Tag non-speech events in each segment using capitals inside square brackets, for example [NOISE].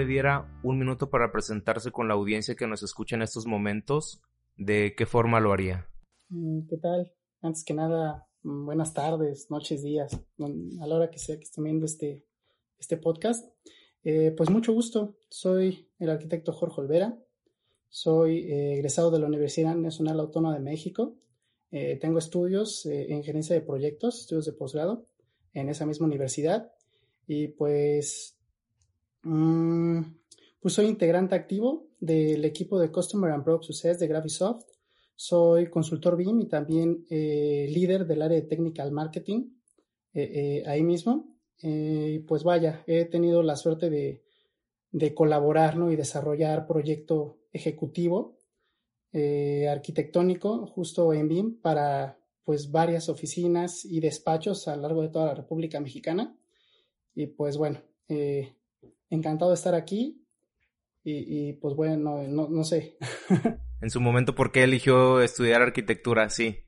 le diera un minuto para presentarse con la audiencia que nos escucha en estos momentos, ¿de qué forma lo haría? Mm, ¿Qué tal? Antes que nada, mm, buenas tardes, noches, días, a la hora que sea que estén viendo este, este podcast. Eh, pues mucho gusto, soy el arquitecto Jorge Olvera, soy eh, egresado de la Universidad Nacional Autónoma de México, eh, tengo estudios en gerencia de proyectos, estudios de posgrado en esa misma universidad y pues, mm, pues soy integrante activo del equipo de Customer and Product Success de Graphisoft. Soy consultor BIM y también eh, líder del área de Technical Marketing eh, eh, ahí mismo. pues vaya, he tenido la suerte de, de colaborar ¿no? y desarrollar proyecto ejecutivo arquitectónico justo en BIM para pues varias oficinas y despachos a lo largo de toda la República Mexicana. Y pues bueno, eh, encantado de estar aquí y, pues bueno, no, no, sé. [LAUGHS] en su momento, ¿por qué eligió estudiar arquitectura? Sí.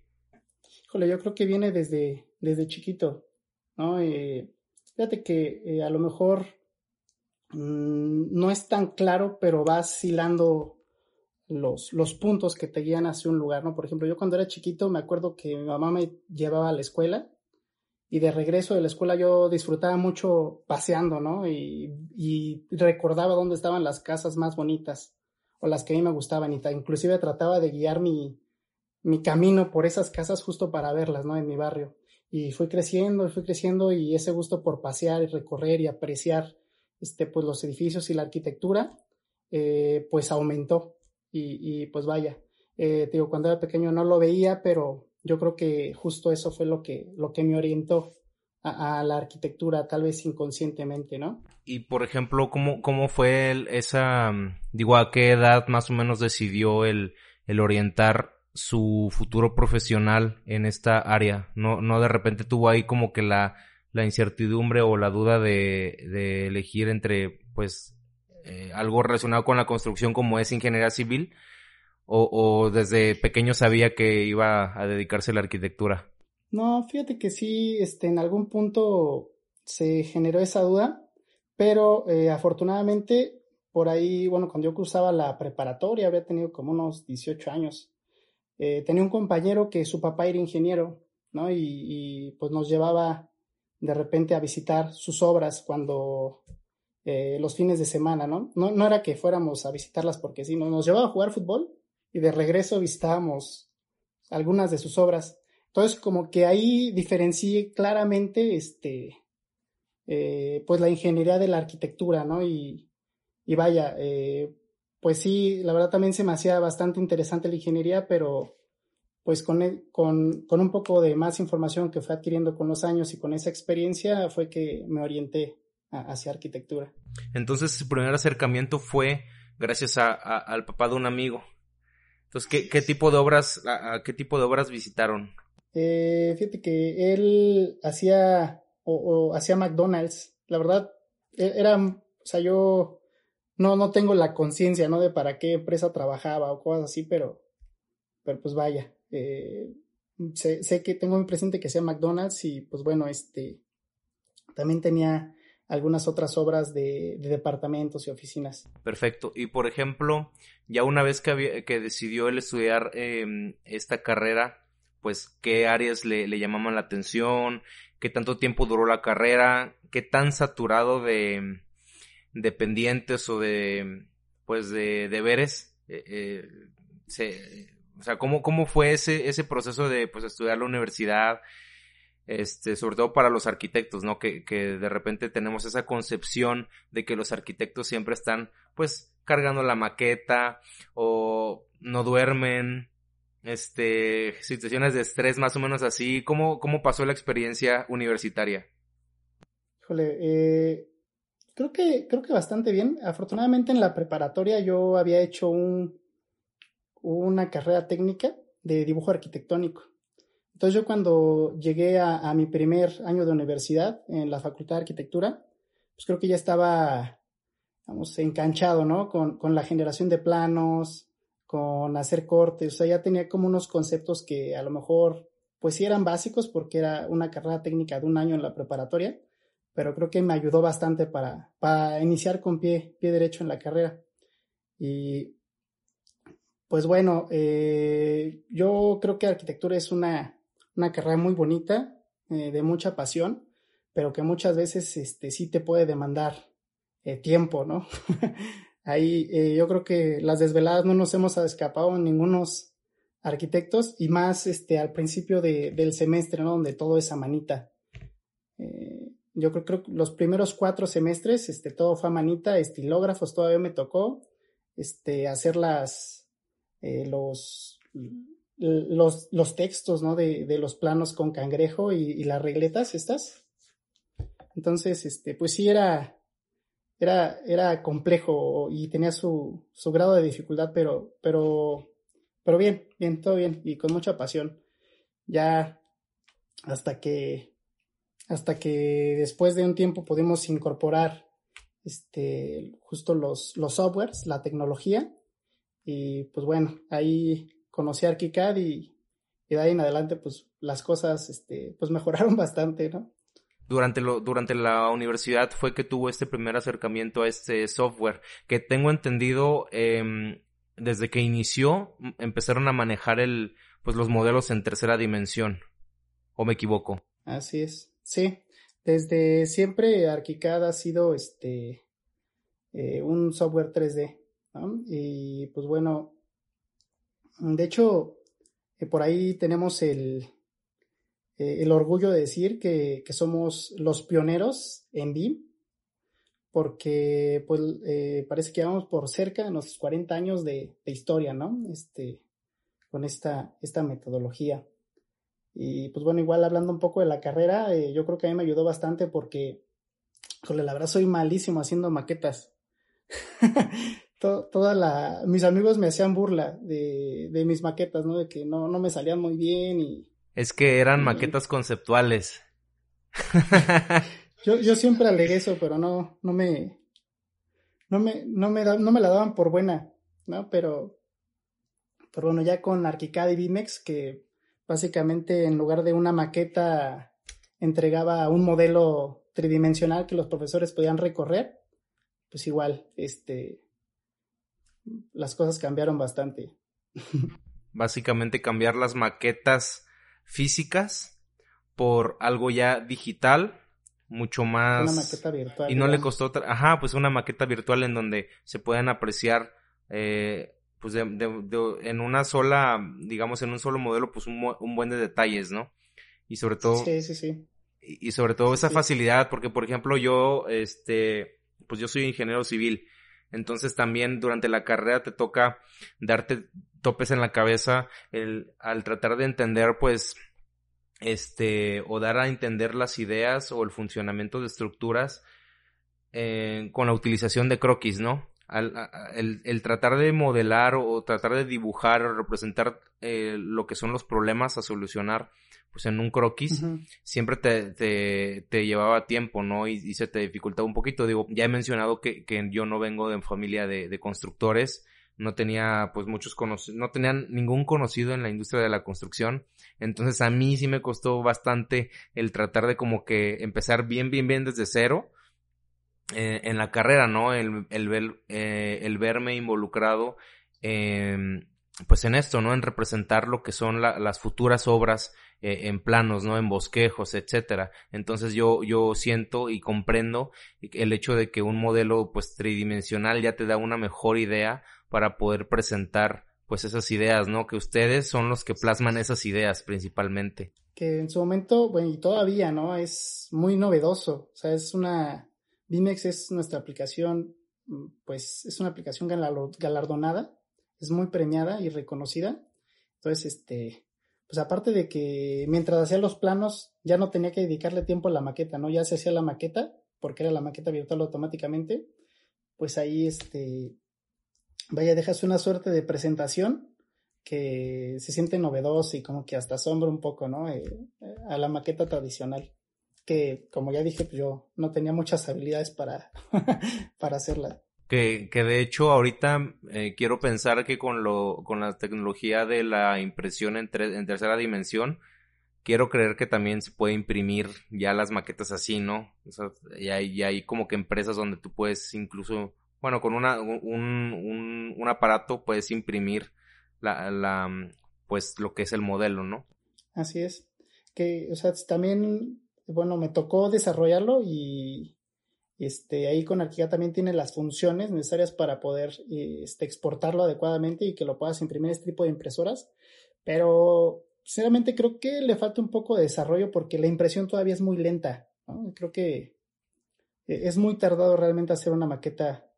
Híjole, yo creo que viene desde, desde chiquito, ¿no? Eh, fíjate que eh, a lo mejor mm, no es tan claro, pero vas hilando los, los puntos que te guían hacia un lugar, ¿no? Por ejemplo, yo cuando era chiquito me acuerdo que mi mamá me llevaba a la escuela y de regreso de la escuela yo disfrutaba mucho paseando, ¿no? Y, y recordaba dónde estaban las casas más bonitas o las que a mí me gustaban y inclusive trataba de guiar mi, mi camino por esas casas justo para verlas, ¿no? En mi barrio. Y fui creciendo, fui creciendo y ese gusto por pasear y recorrer y apreciar este, pues, los edificios y la arquitectura, eh, pues aumentó y, pues vaya, eh, digo, cuando era pequeño no lo veía, pero yo creo que justo eso fue lo que, lo que me orientó a, la arquitectura, tal vez inconscientemente, ¿no? Y por ejemplo, ¿cómo, cómo fue esa, mm, digo, a qué edad más o menos decidió el, el orientar su futuro profesional en esta área? No, no de repente tuvo ahí como que la, la incertidumbre o la duda de, de elegir entre, pues, eh, algo relacionado con la construcción como es ingeniería civil o, desde pequeño sabía que iba a dedicarse a la arquitectura? No, fíjate que sí, este, en algún punto se generó esa duda, pero eh, afortunadamente por ahí, bueno, cuando yo cursaba la preparatoria, había tenido como unos 18 años, eh, tenía un compañero que su papá era ingeniero, ¿no? Y, y, pues nos llevaba de repente a visitar sus obras cuando eh, los fines de semana, ¿no? ¿no? No era que fuéramos a visitarlas porque sí, nos llevaba a jugar fútbol y de regreso visitábamos algunas de sus obras. Entonces, como que ahí diferencié claramente, este, eh, pues la ingeniería de la arquitectura, ¿no? Y, y vaya, eh, pues sí, la verdad también se me hacía bastante interesante la ingeniería, pero pues con, con, con un poco de más información que fue adquiriendo con los años y con esa experiencia fue que me orienté hacia arquitectura. Entonces su primer acercamiento fue gracias a, al papá de un amigo. Entonces, ¿qué, qué tipo de obras, qué tipo de obras visitaron? Eh, fíjate que él hacía, o, hacía McDonald's. La verdad, e, era, o sea, yo no, no tengo la conciencia, ¿no? De para qué empresa trabajaba o cosas así, pero, pero pues vaya. Eh, sé, sé que tengo muy presente que hacía McDonald's y pues bueno, este, también tenía algunas otras obras de, departamentos y oficinas. Perfecto. Y por ejemplo, ya una vez que, que decidió él estudiar em, esta carrera, pues qué áreas le, llamaban la atención, qué tanto tiempo duró la carrera, qué tan saturado de, de pendientes o de pues de deberes eh, eh, se, o sea, ¿cómo, cómo fue ese, ese proceso de pues estudiar la universidad, este, sobre todo para los arquitectos, ¿no? Que, de repente tenemos esa concepción de que los arquitectos siempre están, pues, cargando la maqueta o no duermen, este, situaciones de estrés más o menos así. ¿Cómo, cómo pasó la experiencia universitaria? Híjole, eh, creo que, creo que bastante bien. Afortunadamente en la preparatoria yo había hecho un, una carrera técnica de dibujo arquitectónico. Entonces yo cuando llegué a, mi primer año de universidad en la Facultad de Arquitectura, pues creo que ya estaba, vamos, enganchado, ¿no? Con, con la generación de planos, con hacer cortes, o sea, ya tenía como unos conceptos que a lo mejor, pues sí eran básicos porque era una carrera técnica de un año en la preparatoria, pero creo que me ayudó bastante para, para iniciar con pie, pie derecho en la carrera. Y pues bueno, eh, yo creo que arquitectura es una, una carrera muy bonita, eh, de mucha pasión, pero que muchas veces este, sí te puede demandar eh, tiempo, ¿no? [LAUGHS] Ahí eh, yo creo que las desveladas no nos hemos escapado ningunos arquitectos y más este, al principio de, del semestre, ¿no? Donde todo es a manita. Yo creo, que los primeros cuatro semestres, este, todo fue a manita, estilógrafos todavía me tocó, este, hacer las, los, los, los textos, ¿no? De, de, los planos con cangrejo y, las regletas estas. Entonces, este, pues sí era, era, era complejo y tenía su, su grado de dificultad, pero, pero, pero bien, bien, todo bien y con mucha pasión. Ya hasta que, hasta que después de un tiempo pudimos incorporar este, justo los, los softwares, la tecnología, y pues bueno, ahí conocí a ArchiCAD y, y de ahí en adelante pues las cosas este, pues mejoraron [LAUGHS] bastante, ¿no? durante, lo, durante la universidad fue que tuvo este primer acercamiento a este software, que tengo entendido eh, desde que inició empezaron a manejar el, pues los modelos en tercera dimensión, ¿o me equivoco? Así es, sí, desde siempre ArchiCAD ha sido este eh, un software 3D, ¿no? Y pues bueno, de hecho, eh, por ahí tenemos el, eh, el orgullo de decir que, que, somos los pioneros en BIM, porque pues eh, parece que vamos por cerca de los 40 años de, historia, ¿no? Este, con esta, esta metodología. Y pues bueno, igual hablando un poco de la carrera, yo creo que a mí me ayudó bastante porque, joder, la verdad soy malísimo haciendo maquetas. [LAUGHS] toda la, mis amigos me hacían burla de, de mis maquetas, ¿no? De que no, no me salían muy bien y, es que eran maquetas conceptuales. [LAUGHS] yo, yo siempre alegué eso, pero no, no me, no me, no me, no me la daban por buena, ¿no? Pero, pero bueno, ya con Archicad y Vimex, que básicamente en lugar de una maqueta entregaba un modelo tridimensional que los profesores podían recorrer, pues igual, este, las cosas cambiaron bastante. Básicamente cambiar las maquetas físicas por algo ya digital, mucho más... Una maqueta virtual. Y no le costó, otra... ajá, pues una maqueta virtual en donde se puedan apreciar, eh, pues de, de, en una sola, digamos, en un solo modelo, pues un, un buen de detalles, ¿no? Y sobre todo... Sí, sí, sí. Y, y sobre todo esa sí. facilidad, porque por ejemplo yo, este, pues yo soy ingeniero civil. Entonces también durante la carrera te toca darte topes en la cabeza al tratar de entender pues este o dar a entender las ideas o el funcionamiento de estructuras eh, con la utilización de croquis, ¿no? Al, el, el, tratar de modelar o tratar de dibujar o representar eh, lo que son los problemas a solucionar pues en un croquis uh -huh. siempre te, te, te, llevaba tiempo, ¿no? Y, y, se te dificultaba un poquito. Digo, ya he mencionado que, que yo no vengo de familia de, de constructores, no tenía pues muchos conocidos, no tenían ningún conocido en la industria de la construcción. Entonces a mí sí me costó bastante el tratar de como que empezar bien, bien, bien desde cero. Eh, en la carrera, ¿no? El, el, ver, eh, el verme involucrado eh, pues en esto, ¿no? En representar lo que son la, las futuras obras eh, en planos, ¿no? En bosquejos, etcétera. Entonces yo, yo siento y comprendo el hecho de que un modelo, pues, tridimensional ya te da una mejor idea para poder presentar, pues, esas ideas, ¿no? Que ustedes son los que plasman esas ideas principalmente. Que en su momento, bueno, y todavía, ¿no? Es muy novedoso. O sea, es una, Vimex es nuestra aplicación, pues, es una aplicación galardonada es muy premiada y reconocida. Entonces, este, pues aparte de que mientras hacía los planos ya no tenía que dedicarle tiempo a la maqueta, ¿no? Ya se hacía la maqueta, porque era la maqueta virtual automáticamente, pues ahí, este, vaya, dejas una suerte de presentación que se siente novedoso y como que hasta asombra un poco, ¿no? Eh, a la maqueta tradicional. Que, como ya dije, pues yo no tenía muchas habilidades para, [LAUGHS] para hacerla. Que, que, de hecho ahorita eh, quiero pensar que con lo con la tecnología de la impresión en, tre en tercera dimensión quiero creer que también se puede imprimir ya las maquetas así, ¿no? O sea, y hay, hay como que empresas donde tú puedes incluso, bueno, con una, un, un, aparato puedes imprimir la, la, pues lo que es el modelo, ¿no? Así es. Que, o sea, también, bueno, me tocó desarrollarlo y este, ahí con Arquia también tiene las funciones necesarias para poder este, exportarlo adecuadamente y que lo puedas imprimir este tipo de impresoras. Pero sinceramente creo que le falta un poco de desarrollo porque la impresión todavía es muy lenta. Creo que e, es muy tardado realmente hacer una maqueta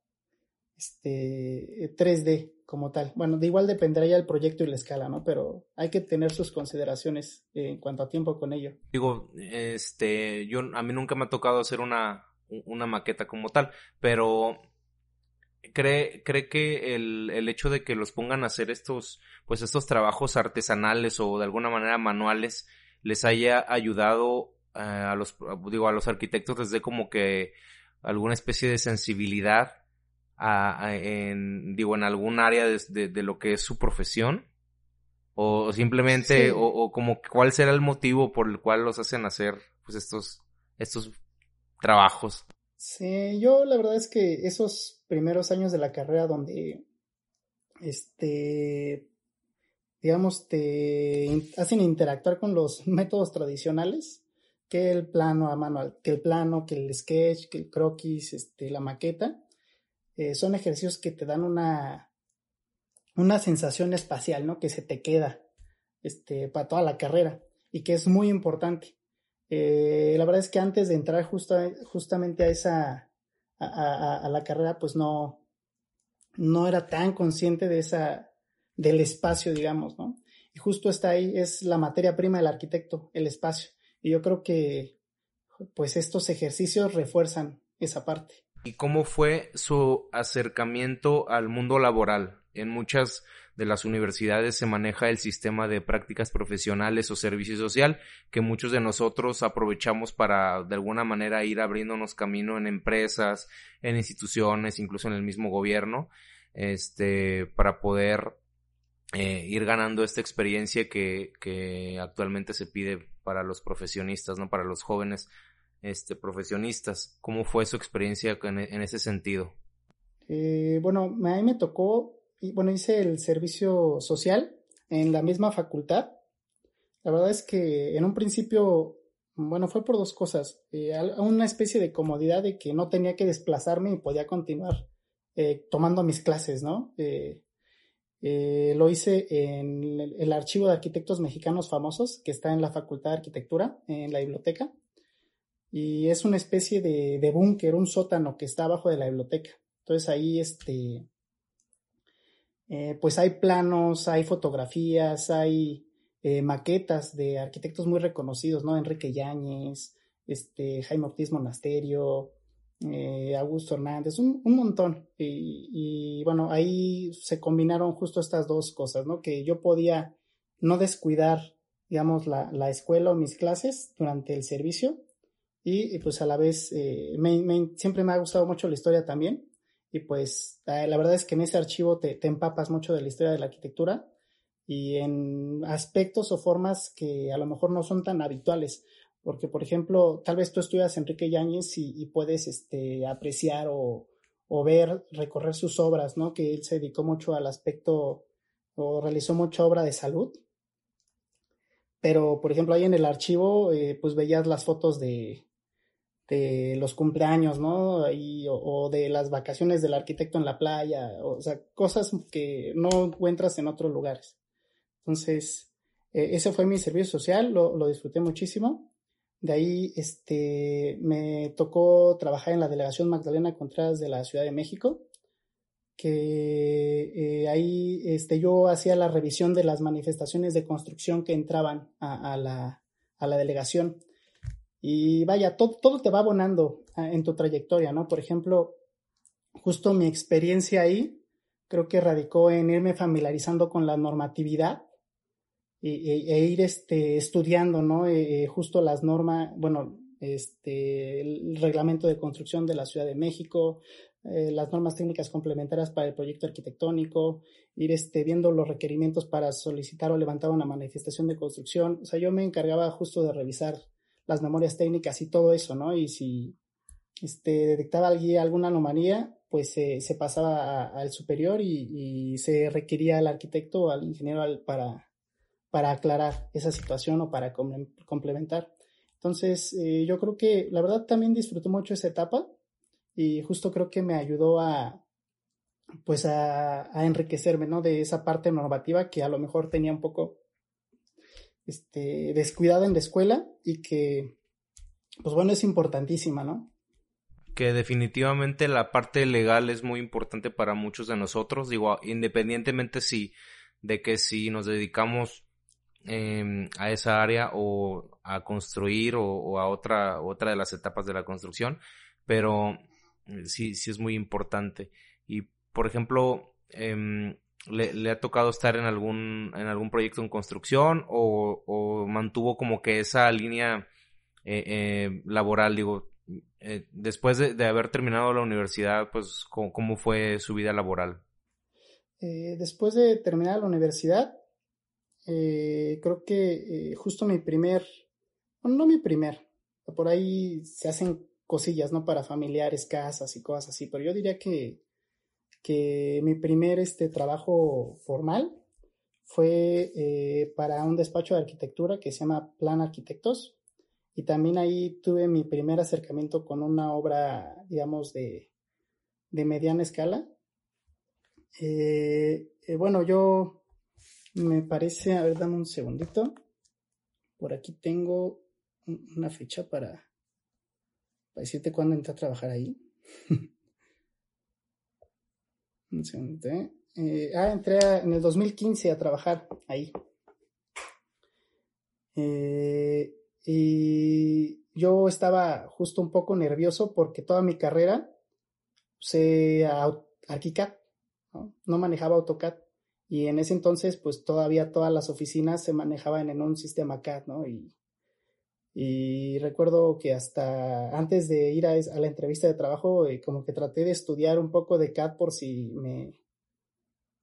este, 3D como tal. Bueno, de igual dependerá ya el proyecto y la escala, ¿no? Pero hay que tener sus consideraciones en cuanto a tiempo con ello. Digo, este, yo a mí nunca me ha tocado hacer una, una maqueta como tal, pero cree, cree que el, el, hecho de que los pongan a hacer estos, pues estos trabajos artesanales o de alguna manera manuales les haya ayudado eh, a los, digo, a los arquitectos desde como que alguna especie de sensibilidad a, en, digo, en algún área de, de, lo que es su profesión? O simplemente, o, o, como cuál será el motivo por el cual los hacen hacer, pues estos, estos trabajos. Sí, yo la verdad es que esos primeros años de la carrera donde, este, digamos, te hacen interactuar con los [LAUGHS] métodos tradicionales, que el plano a mano, que el plano, que el sketch, que el croquis, este, la maqueta, eh, son ejercicios que te dan una, una sensación espacial, ¿no? Que se te queda, este, para toda la carrera y que es muy importante. Eh, la verdad es que antes de entrar justamente a esa, a, la carrera, pues no, no era tan consciente de esa, del espacio, digamos, ¿no? Y justo está ahí, es la materia prima del arquitecto, el espacio. Y yo creo que, pues estos ejercicios refuerzan esa parte. ¿Y cómo fue su acercamiento al mundo laboral? En muchas de las universidades se maneja el sistema de prácticas profesionales o servicio social que muchos de nosotros aprovechamos para de alguna manera ir abriéndonos camino en empresas, en instituciones, incluso en el mismo gobierno, este, para poder eh, ir ganando esta experiencia que, que actualmente se pide para los profesionistas, ¿no? Para los jóvenes este, profesionistas. ¿Cómo fue su experiencia en, en ese sentido? Eh, bueno, a mí me tocó bueno, hice el servicio social en la misma facultad. La verdad es que en un principio, bueno, fue por dos cosas. Eh, una especie de comodidad de que no tenía que desplazarme y podía continuar eh, tomando mis clases, ¿no? Eh, lo hice en el, archivo de arquitectos mexicanos famosos que está en la Facultad de Arquitectura, en la biblioteca. Y es una especie de, de búnker, un sótano que está abajo de la biblioteca. Entonces ahí, este, eh, pues hay planos, hay fotografías, hay eh, maquetas de arquitectos muy reconocidos, ¿no? Enrique Yáñez, este, Jaime Ortiz Monasterio, eh, Augusto Hernández, un, montón. Y, bueno, ahí se combinaron justo estas dos cosas, ¿no? Que yo podía no descuidar, digamos, la, la escuela o mis clases durante el servicio y, pues a la vez siempre me ha gustado mucho la historia también y pues eh, la verdad es que en ese archivo te, empapas mucho de la historia de la arquitectura y en aspectos o formas que a lo mejor no son tan habituales. Porque, por ejemplo, tal vez tú estudias Enrique Yáñez y, puedes este, apreciar o, ver, recorrer sus obras, ¿no? Que él se dedicó mucho al aspecto o realizó mucha obra de salud. Pero, por ejemplo, ahí en el archivo, eh, pues veías las fotos de, de los cumpleaños, ¿no? Y, o, de las vacaciones del arquitecto en la playa, o, sea, cosas que no encuentras en otros lugares. Entonces, e, ese fue mi servicio social, lo, lo, disfruté muchísimo. De ahí, este, me tocó trabajar en la delegación Magdalena Contreras de la Ciudad de México, que eh, ahí, este, yo hacía la revisión de las manifestaciones de construcción que entraban a la, a la delegación y vaya, todo, todo te va abonando ah, en tu trayectoria, ¿no? Por ejemplo, justo mi experiencia ahí creo que radicó en irme familiarizando con la normatividad e, e, ir este, estudiando, ¿no? Eh, eh, justo las normas, bueno, este, el reglamento de construcción de la Ciudad de México, eh, las normas técnicas complementarias para el proyecto arquitectónico, ir este, viendo los requerimientos para solicitar o levantar una manifestación de construcción. O sea, yo me encargaba justo de revisar las memorias técnicas y todo eso, ¿no? Y si este, detectaba alguna anomalía, pues se pasaba al superior y, se requería al arquitecto o al ingeniero para, para aclarar esa situación o para complementar. Entonces, eh, yo creo que la verdad también disfruté mucho esa etapa y justo creo que me ayudó a, pues a, enriquecerme, ¿no? De esa parte normativa que a lo mejor tenía un poco este, descuidada en la escuela y que, pues bueno, es importantísima, ¿no? que definitivamente la parte legal es muy importante para muchos de nosotros, digo, independientemente si de que si nos dedicamos em, a esa área o a construir o, a otra otra de las etapas de la construcción, pero eh, sí sí es muy importante y por ejemplo em, le, ha tocado estar en algún en algún proyecto en construcción o, mantuvo como que esa línea eh, eh, laboral digo eh, después de, haber terminado la universidad, pues, ¿cómo, fue su vida laboral? Eh, después de terminar la universidad, eh, creo que justo mi primer, bueno, no mi primer, por ahí se hacen cosillas, ¿no? Para familiares, casas y cosas así, pero yo diría que, que mi primer este, trabajo formal fue para un despacho de arquitectura que se llama Plan Arquitectos. Y también ahí tuve mi primer acercamiento con una obra, digamos, de, mediana escala. Eh, eh, bueno, yo me parece, a ver, dame un segundito. Por aquí tengo una fecha para, para decirte cuándo entré a trabajar ahí. [LAUGHS] ¿eh? ah, entré en el 2015 a trabajar ahí. Eh, y yo estaba justo un poco nervioso porque toda mi carrera se ArchiCAD, ¿no? ¿no? manejaba AutoCAD. Y en ese entonces, pues todavía todas las oficinas se manejaban en un sistema CAD, ¿no? Y, y recuerdo que hasta antes de ir a, la entrevista de trabajo, eh, como que traté de estudiar un poco de CAD por si me,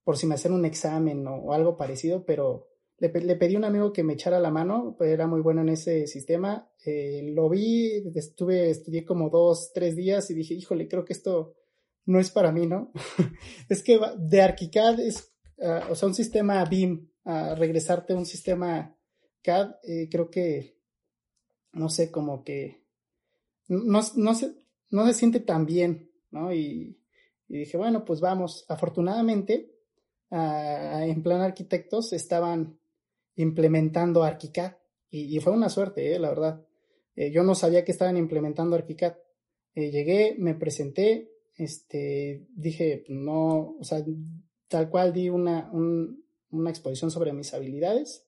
por si me hacían un examen o algo parecido, pero le, pedí a un amigo que me echara la mano, pues era muy bueno en ese sistema. Eh, lo vi, estuve, estudié como dos, tres días y dije, híjole, creo que esto no es para mí, ¿no? [LAUGHS] es que de ArchiCAD es, ah, o sea, un sistema BIM, regresarte a un sistema CAD, eh, creo que, no sé, como que no, no, se, no se siente tan bien, ¿no? Y, dije, bueno, pues vamos. Afortunadamente, ah, en plan arquitectos estaban implementando ArchiCAD. Y, fue una suerte, eh, la verdad. Eh, yo no sabía que estaban implementando ArchiCAD. Eh, llegué, me presenté, este, dije, no, o sea, tal cual di una, una exposición sobre mis habilidades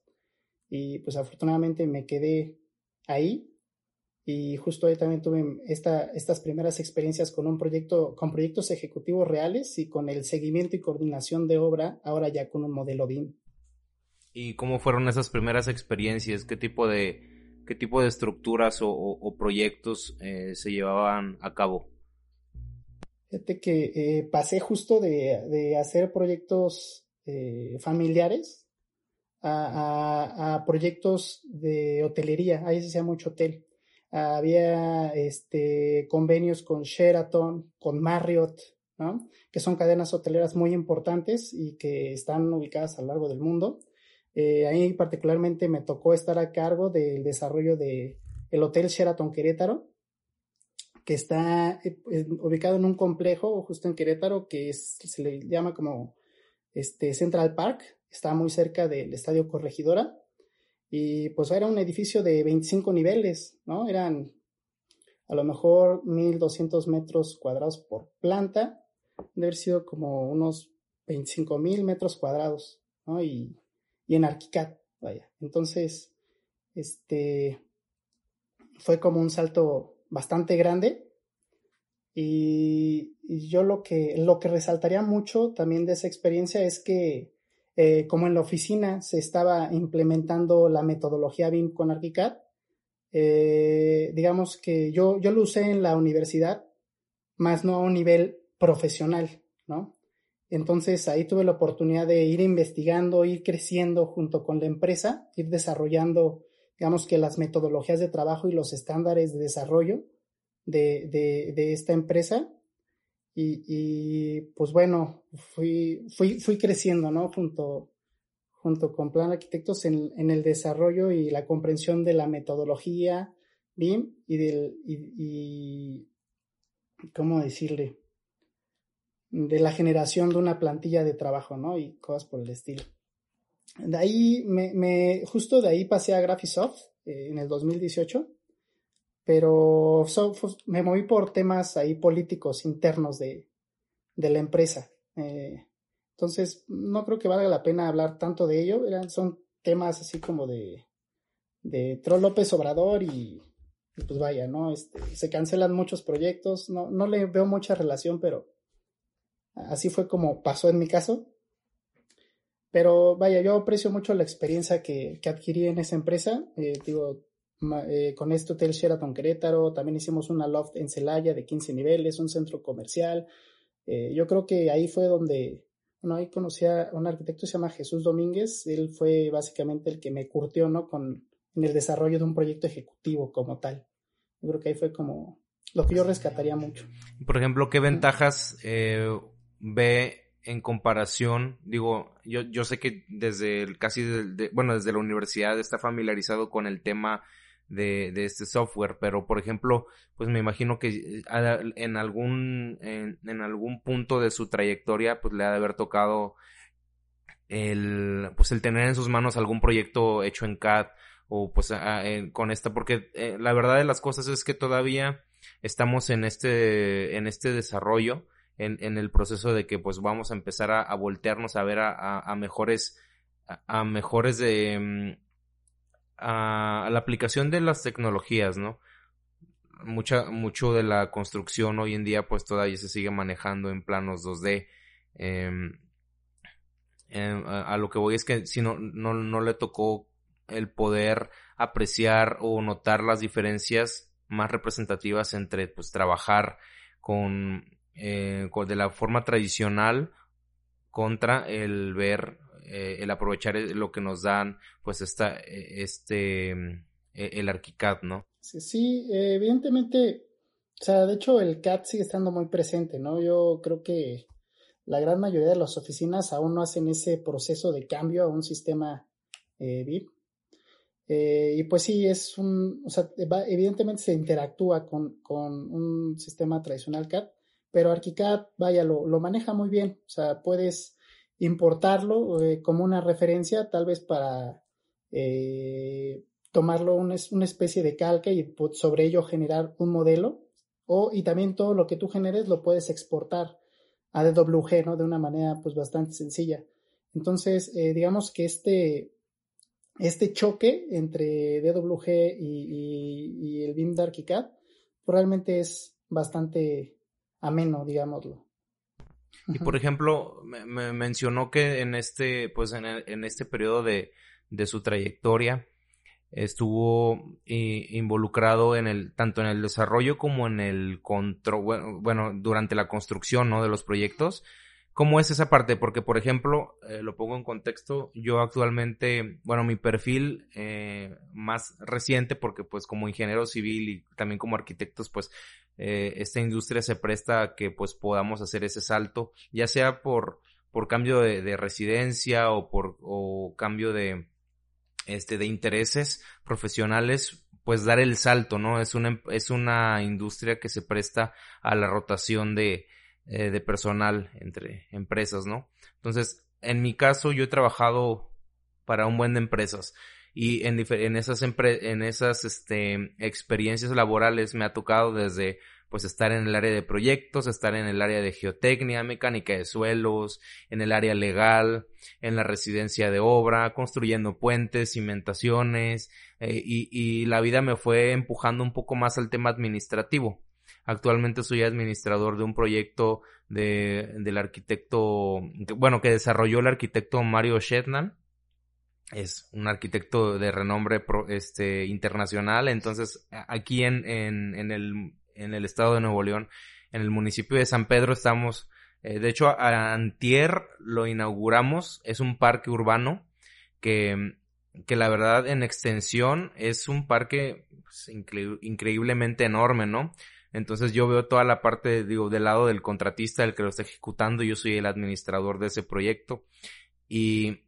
y pues afortunadamente me quedé ahí y justo ahí también tuve esta, estas primeras experiencias con un proyecto, con proyectos ejecutivos reales y con el seguimiento y coordinación de obra, ahora ya con un modelo BIM. ¿Y cómo fueron esas primeras experiencias? ¿Qué tipo de, qué tipo de estructuras o, proyectos eh, se llevaban a cabo? Fíjate que eh, pasé justo de, hacer proyectos eh, familiares a, proyectos de hotelería. Ahí se hacía mucho hotel. Había este, convenios con Sheraton, con Marriott, que son cadenas hoteleras muy importantes y que están ubicadas a lo largo del mundo. Eh, ahí particularmente me tocó estar a cargo del desarrollo del el Hotel Sheraton Querétaro, que está eh, ubicado en un complejo justo en Querétaro que se le llama como este Central Park, está muy cerca del Estadio Corregidora y pues era un edificio de 25 niveles, ¿no? Eran a lo mejor 1200 metros cuadrados por planta, debe haber sido como unos 25 mil metros cuadrados, ¿no? Y y en ArchiCAD, vaya. Entonces, este fue como un salto bastante grande y, yo lo que, lo que resaltaría mucho también de esa experiencia es que eh, como en la oficina se estaba implementando la metodología BIM con ArchiCAD, eh, digamos que yo, yo lo usé en la universidad, más no a un nivel profesional, ¿no? Entonces ahí tuve la oportunidad de ir investigando, ir creciendo junto con la empresa, ir desarrollando, digamos que las metodologías de trabajo y los estándares de desarrollo de, de, esta empresa. Y, y, pues bueno, fui, fui, fui creciendo, ¿no? Junto, junto con Plan Arquitectos en, en, el desarrollo y la comprensión de la metodología BIM y del, y, ¿cómo decirle? de la generación de una plantilla de trabajo, ¿no? Y cosas por el estilo. De ahí, me, me justo de ahí pasé a Graphisoft eh, en el 2018, pero me moví por temas ahí políticos internos de, de la empresa. Eh, entonces, no creo que valga la pena hablar tanto de ello. Eran, son temas así como de, de Troll López Obrador y, pues vaya, ¿no? Este, se cancelan muchos proyectos. No, no le veo mucha relación, pero Así fue como pasó en mi caso. Pero vaya, yo aprecio mucho la experiencia que, que adquirí en esa empresa. Eh, digo, eh, con este Hotel Sheraton Querétaro, también hicimos una loft en Celaya de 15 niveles, un centro comercial. Eh, yo creo que ahí fue donde, bueno, ahí conocí a un arquitecto que se llama Jesús Domínguez. Él fue básicamente el que me curtió, ¿no? Con, en el desarrollo de un proyecto ejecutivo como tal. Yo creo que ahí fue como lo que yo rescataría mucho. Por ejemplo, ¿qué ventajas eh, ve en comparación, digo, yo, yo sé que desde el, casi, bueno, desde la universidad está familiarizado con el tema de, este software, pero por ejemplo, pues me imagino que eh, en algún, en, algún punto de su trayectoria, pues le ha de haber tocado el, pues el tener en sus manos algún proyecto hecho en CAD o pues con esta, porque eh, la verdad de las cosas es que todavía estamos en este, en este desarrollo en, en el proceso de que pues vamos a empezar a, voltearnos a ver a, a, mejores, a, mejores de, a, la aplicación de las tecnologías, ¿no? Mucha, mucho de la construcción hoy en día pues todavía se sigue manejando en planos 2D. Em, em, a, lo que voy es que si no, no, no le tocó el poder apreciar o notar las diferencias más representativas entre pues trabajar con eh, de la forma tradicional contra el ver, eh, el aprovechar lo que nos dan, pues esta, eh, este, el ArchiCAD, ¿no? Sí, sí, evidentemente, o sea, de hecho el CAD sigue estando muy presente, ¿no? Yo creo que la gran mayoría de las oficinas aún no hacen ese proceso de cambio a un sistema VIP. y pues sí, es un, o sea, evidentemente se interactúa con, con un sistema tradicional CAD, pero ArchiCAD, vaya, lo, lo maneja muy bien. O sea, puedes importarlo eh, como una referencia, tal vez para eh, tomarlo una, una, especie de calca y sobre ello generar un modelo. O, y también todo lo que tú generes lo puedes exportar a DWG, ¿no? De una manera, pues, bastante sencilla. Entonces, eh, digamos que este, este choque entre DWG y, el BIM de ArchiCAD realmente es bastante ameno, digámoslo. Y por ejemplo, me, mencionó que en este, pues en, en este periodo de, de, su trayectoria estuvo involucrado en el, tanto en el desarrollo como en el control, bueno, durante la construcción, ¿no? De los proyectos. ¿Cómo es esa parte? Porque, por ejemplo, eh, lo pongo en contexto, yo actualmente, bueno, mi perfil eh, más reciente, porque pues como ingeniero civil y también como arquitectos, pues eh, esta industria se presta a que pues podamos hacer ese salto, ya sea por, por cambio de, de residencia o por o cambio de, este, de intereses profesionales, pues dar el salto, ¿no? Es una, es una industria que se presta a la rotación de, eh, de personal entre empresas, ¿no? Entonces, en mi caso, yo he trabajado para un buen de empresas y en, esas, en esas este, experiencias laborales me ha tocado desde pues estar en el área de proyectos, estar en el área de geotecnia, mecánica de suelos, en el área legal, en la residencia de obra, construyendo puentes, cimentaciones, eh, y, y la vida me fue empujando un poco más al tema administrativo. Actualmente soy administrador de un proyecto de, del arquitecto, bueno, que desarrolló el arquitecto Mario Shetland. Es un arquitecto de renombre este, internacional. Entonces, aquí en, en, el, en el estado de Nuevo León en el municipio de San Pedro estamos, eh, de hecho, a Antier lo inauguramos, es un parque urbano que, que la verdad en extensión es un parque pues, increíblemente enorme, ¿no? Entonces yo veo toda la parte, digo, del lado del contratista, el que lo está ejecutando, yo soy el administrador de ese proyecto. Y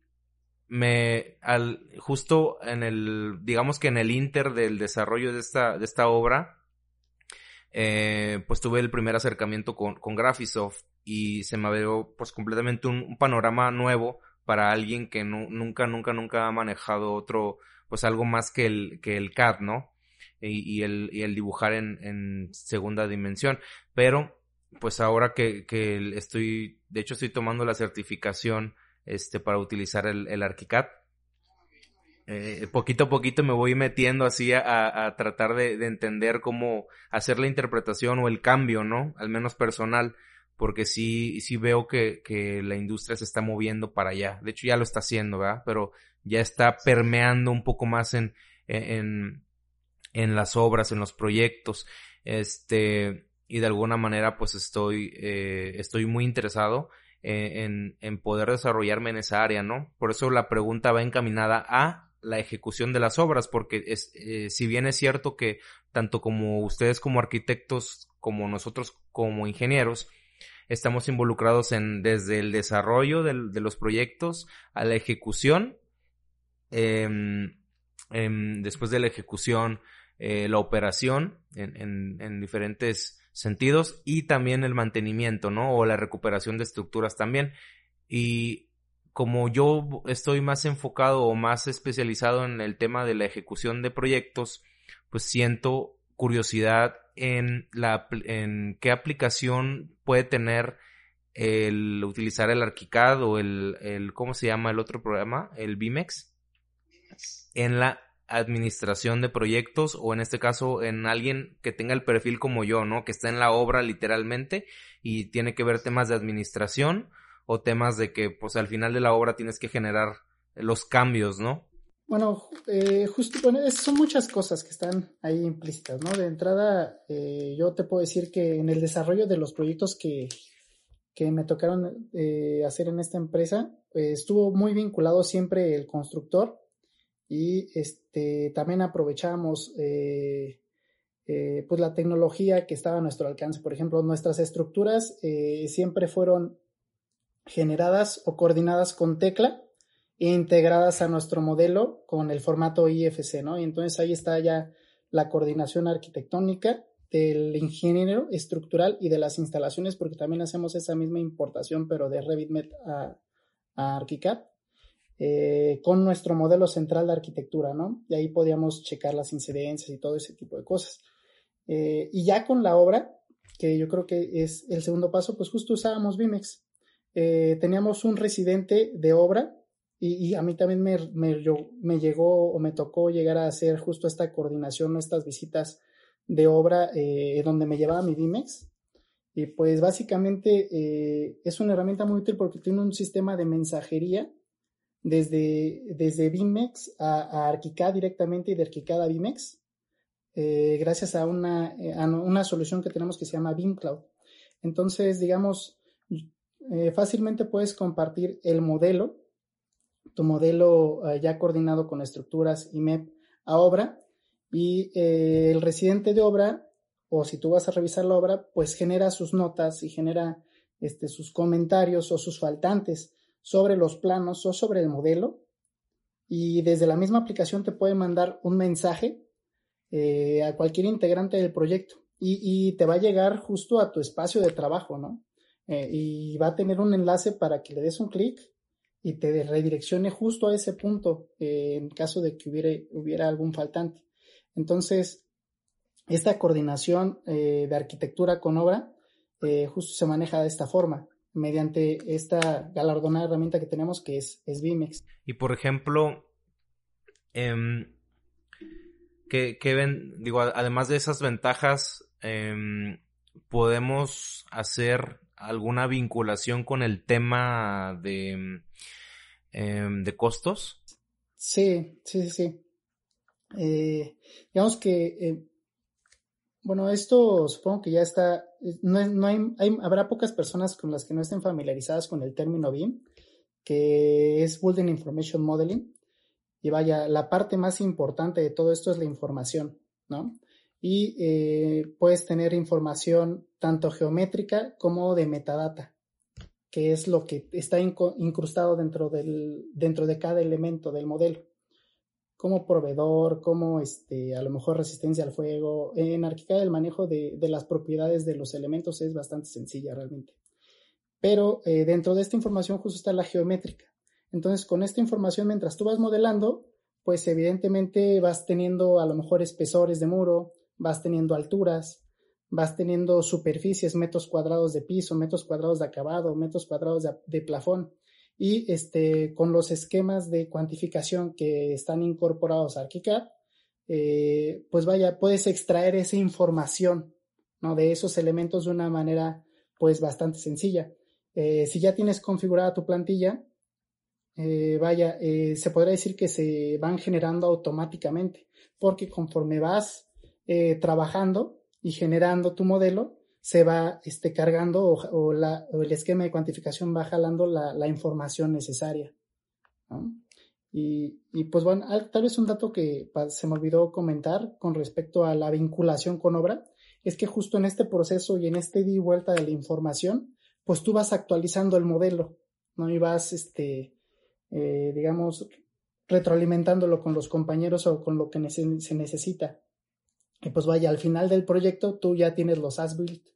me, al, justo en el, digamos que en el inter del desarrollo de esta, de esta obra, eh, pues tuve el primer acercamiento con, con Graphisoft y se me abrió pues completamente un, panorama nuevo para alguien que nunca, nunca, nunca ha manejado otro, pues algo más que el, que el CAD, ¿no? y, el, y el dibujar en, en segunda dimensión. Pero, pues ahora que, que estoy, de hecho estoy tomando la certificación este, para utilizar el, el. Eh, poquito a poquito me voy metiendo así a, a tratar de, de, entender cómo hacer la interpretación o el cambio, ¿no? Al menos personal, porque sí, sí veo que, que la industria se está moviendo para allá. De hecho ya lo está haciendo, ¿verdad? Pero ya está permeando un poco más en, en, en las obras, en los proyectos, este, y de alguna manera pues estoy, eh, estoy muy interesado en, en, poder desarrollarme en esa área, ¿no? Por eso la pregunta va encaminada a la ejecución de las obras, porque es, eh, si bien es cierto que tanto como ustedes como arquitectos, como nosotros como ingenieros, estamos involucrados en desde el desarrollo de los proyectos a la ejecución, eh, después de la ejecución, eh, la operación en, diferentes sentidos y también el mantenimiento, ¿no? O la recuperación de estructuras también. Y como yo estoy más enfocado o más especializado en el tema de la ejecución de proyectos, pues siento curiosidad en la en qué aplicación puede tener el utilizar el ArchiCAD o el, el ¿cómo se llama el otro programa? El BIMEX en la administración de proyectos o en este caso en alguien que tenga el perfil como yo, ¿no? Que está en la obra literalmente y tiene que ver temas de administración o temas de que pues al final de la obra tienes que generar los cambios, ¿no? Bueno, eh, justo, son muchas cosas que están ahí implícitas, ¿no? De entrada, eh, yo te puedo decir que en el desarrollo de los proyectos que, que me tocaron eh, hacer en esta empresa, estuvo muy vinculado siempre el constructor y este, también aprovechamos eh, eh, pues la tecnología que estaba a nuestro alcance. Por ejemplo, nuestras estructuras eh, siempre fueron generadas o coordinadas con tecla e integradas a nuestro modelo con el formato IFC, ¿no? Y entonces ahí está ya la coordinación arquitectónica del ingeniero estructural y de las instalaciones, porque también hacemos esa misma importación, pero de RevitMed a, a ArchiCAD. Eh, con nuestro modelo central de arquitectura, ¿no? Y ahí podíamos checar las incidencias y todo ese tipo de cosas. Eh, y ya con la obra, que yo creo que es el segundo paso, pues justo usábamos Vimex. Eh, teníamos un residente de obra y, a mí también me, me, me, llegó o me tocó llegar a hacer justo esta coordinación, estas visitas de obra donde me llevaba mi Vimex. Y pues básicamente es una herramienta muy útil porque tiene un sistema de mensajería desde, desde Bimex a, a directamente y de Arquicad a Bimex, eh, gracias a una, eh, a una solución que tenemos que se llama BIMCloud. Entonces, digamos, eh, fácilmente puedes compartir el modelo, tu modelo ya coordinado con estructuras y MEP a obra, y el residente de obra, o si tú vas a revisar la obra, pues genera sus notas y genera este, sus comentarios o sus faltantes sobre los planos o sobre el modelo y desde la misma aplicación te puede mandar un mensaje eh, a cualquier integrante del proyecto y, te va a llegar justo a tu espacio de trabajo, ¿no? Eh, y va a tener un enlace para que le des un clic y te redireccione justo a ese punto eh, en caso de que hubiera algún faltante. Entonces, esta coordinación de arquitectura con obra justo se maneja de esta forma mediante esta galardonada herramienta que tenemos que es, es Vimex. Y por ejemplo, eh, ¿qué, ven? Digo, además de esas ventajas, em, ¿podemos hacer alguna vinculación con el tema de, em, de costos? Sí, sí, sí, sí. Eh, digamos que eh, Bueno, esto supongo que ya está, no, no hay, hay, habrá pocas personas con las que no estén familiarizadas con el término BIM, que es Building Information Modeling. Y vaya, la parte más importante de todo esto es la información, ¿no? Y eh, puedes tener información tanto geométrica como de metadata, que es lo que está incrustado dentro, del, dentro de cada elemento del modelo como proveedor, como este, a lo mejor resistencia al fuego. En Arquicad el manejo de, las propiedades de los elementos es bastante sencilla realmente. Pero eh, dentro de esta información justo está la geométrica. Entonces, con esta información, mientras tú vas modelando, pues evidentemente vas teniendo a lo mejor espesores de muro, vas teniendo alturas, vas teniendo superficies, metros cuadrados de piso, metros cuadrados de acabado, metros cuadrados de, de plafón y este, con los esquemas de cuantificación que están incorporados a ArchiCAD, eh, pues vaya, puedes extraer esa información ¿no? de esos elementos de una manera pues bastante sencilla. Eh, si ya tienes configurada tu plantilla, eh, vaya, se podría decir que se van generando automáticamente, porque conforme vas trabajando y generando tu modelo, se va este, cargando o, la, el esquema de cuantificación va jalando la, información necesaria. Y, pues bueno, tal vez un dato que se me olvidó comentar con respecto a la vinculación con obra, es que justo en este proceso y en este di vuelta de la información, pues tú vas actualizando el modelo, ¿no? Y vas, este, eh, digamos, retroalimentándolo con los compañeros o con lo que se necesita. Y pues vaya, al final del proyecto tú ya tienes los as-built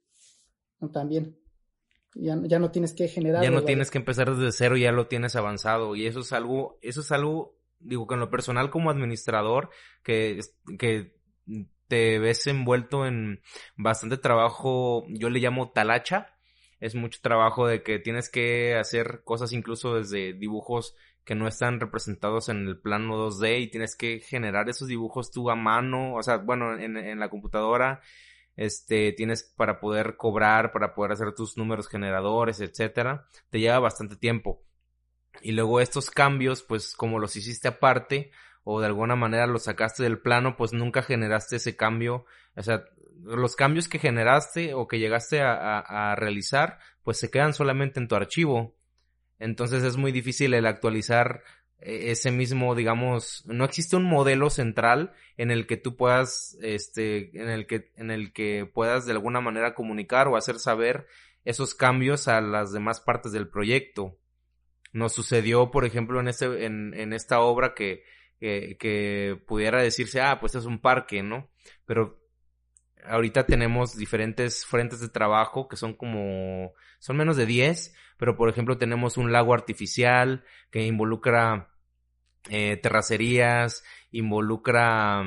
también. Ya, ya, no tienes que generar. Ya no tienes que empezar desde cero, ya lo tienes avanzado. Y eso es algo, eso es algo, digo, que en lo personal como administrador, que, que te ves envuelto en bastante trabajo, yo le llamo talacha. Es mucho trabajo de que tienes que hacer cosas incluso desde dibujos que no están representados en el plano 2D y tienes que generar esos dibujos tú a mano, o sea, bueno, en, en la computadora este, tienes para poder cobrar, para poder hacer tus números generadores, etcétera, te lleva bastante tiempo. Y luego estos cambios, pues como los hiciste aparte, o de alguna manera los sacaste del plano, pues nunca generaste ese cambio, o sea, los cambios que generaste o que llegaste a, a realizar, pues se quedan solamente en tu archivo. Entonces es muy difícil el actualizar ese mismo, digamos, no existe un modelo central en el que tú puedas, este, en el que, en el que puedas de alguna manera comunicar o hacer saber esos cambios a las demás partes del proyecto. Nos sucedió, por ejemplo, en este, en, en esta obra que, que, que pudiera decirse, ah, pues es un parque, ¿no? Pero ahorita tenemos diferentes frentes de trabajo que son como, son menos de 10, pero por ejemplo tenemos un lago artificial que involucra eh, terracerías, involucra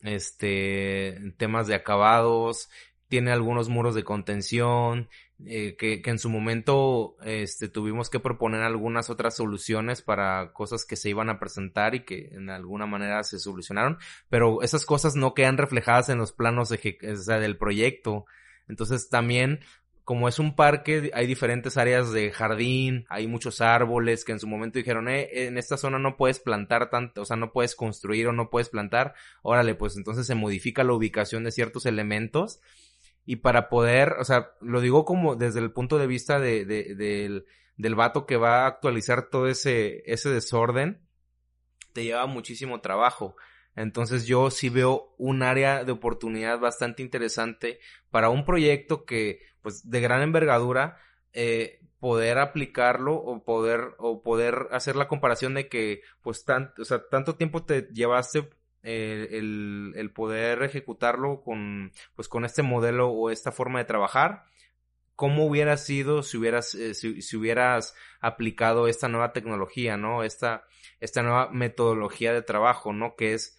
este temas de acabados, tiene algunos muros de contención, eh, que, en su momento este, tuvimos que proponer algunas otras soluciones para cosas que se iban a presentar y que en alguna manera se solucionaron, pero esas cosas no quedan reflejadas en los planos sea, del proyecto. Entonces también como es un parque, hay diferentes áreas de jardín, hay muchos árboles que en su momento dijeron, eh, en esta zona no puedes plantar tanto, o sea, no puedes construir o no puedes plantar. Órale, pues entonces se modifica la ubicación de ciertos elementos y para poder, o sea, lo digo como desde el punto de vista de, de, del, del vato que va a actualizar todo ese, ese desorden, te lleva muchísimo trabajo. Entonces yo sí veo un área de oportunidad bastante interesante para un proyecto que, pues, de gran envergadura, eh, poder aplicarlo o poder, o poder hacer la comparación de que, pues, tanto, o sea, tanto tiempo te llevaste eh, el, el, poder ejecutarlo con, pues, con este modelo o esta forma de trabajar. ¿Cómo hubiera sido si hubieras, eh, si, si, hubieras aplicado esta nueva tecnología, ¿no? Esta, esta nueva metodología de trabajo, ¿no? Que es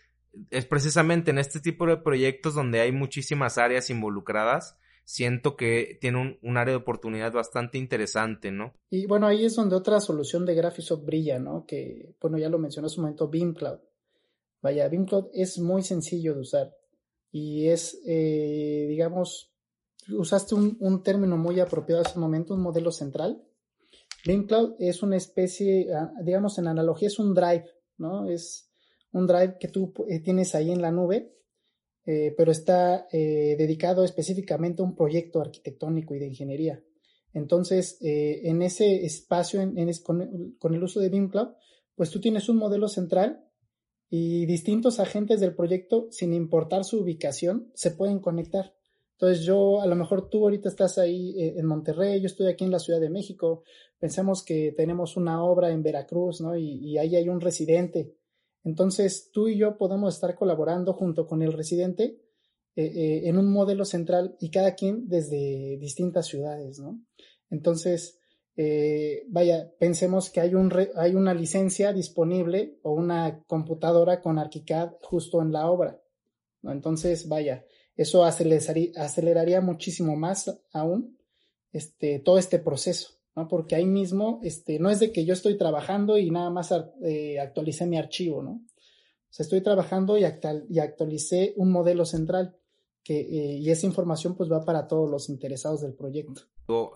es precisamente en este tipo de proyectos donde hay muchísimas áreas involucradas, siento que tiene un, área de oportunidad bastante interesante, ¿no? Y bueno, ahí es donde otra solución de Graphisoft brilla, ¿no? Que, bueno, ya lo mencionó hace un momento, BeamCloud. Vaya, BeamCloud es muy sencillo de usar y es, eh, digamos, usaste un, un, término muy apropiado hace un momento, un modelo central. BeamCloud es una especie, ah, digamos, en analogía es un drive, ¿no? Es un drive que tú eh, tienes ahí en la nube, eh, pero está eh, dedicado específicamente a un proyecto arquitectónico y de ingeniería. Entonces, eh, en ese espacio, en, con, el uso de BIM Cloud, pues tú tienes un modelo central y distintos agentes del proyecto, sin importar su ubicación, se pueden conectar. Entonces yo, a lo mejor tú ahorita estás ahí en Monterrey, yo estoy aquí en la Ciudad de México, pensemos que tenemos una obra en Veracruz, ¿no? Y, ahí hay un residente. Entonces tú y yo podemos estar colaborando junto con el residente eh, eh, en un modelo central y cada quien desde distintas ciudades, ¿no? Entonces, vaya, pensemos que hay, un hay una licencia disponible o una computadora con ArchiCAD justo en la obra. Entonces, vaya, eso aceleraría, aceleraría muchísimo más aún este, todo este proceso, ¿no? Porque ahí mismo, este, no es de que yo estoy trabajando y nada más eh, actualicé mi archivo, ¿no? O sea, estoy trabajando y, y actualicé un modelo central que, eh, y esa información pues va para todos los interesados del proyecto.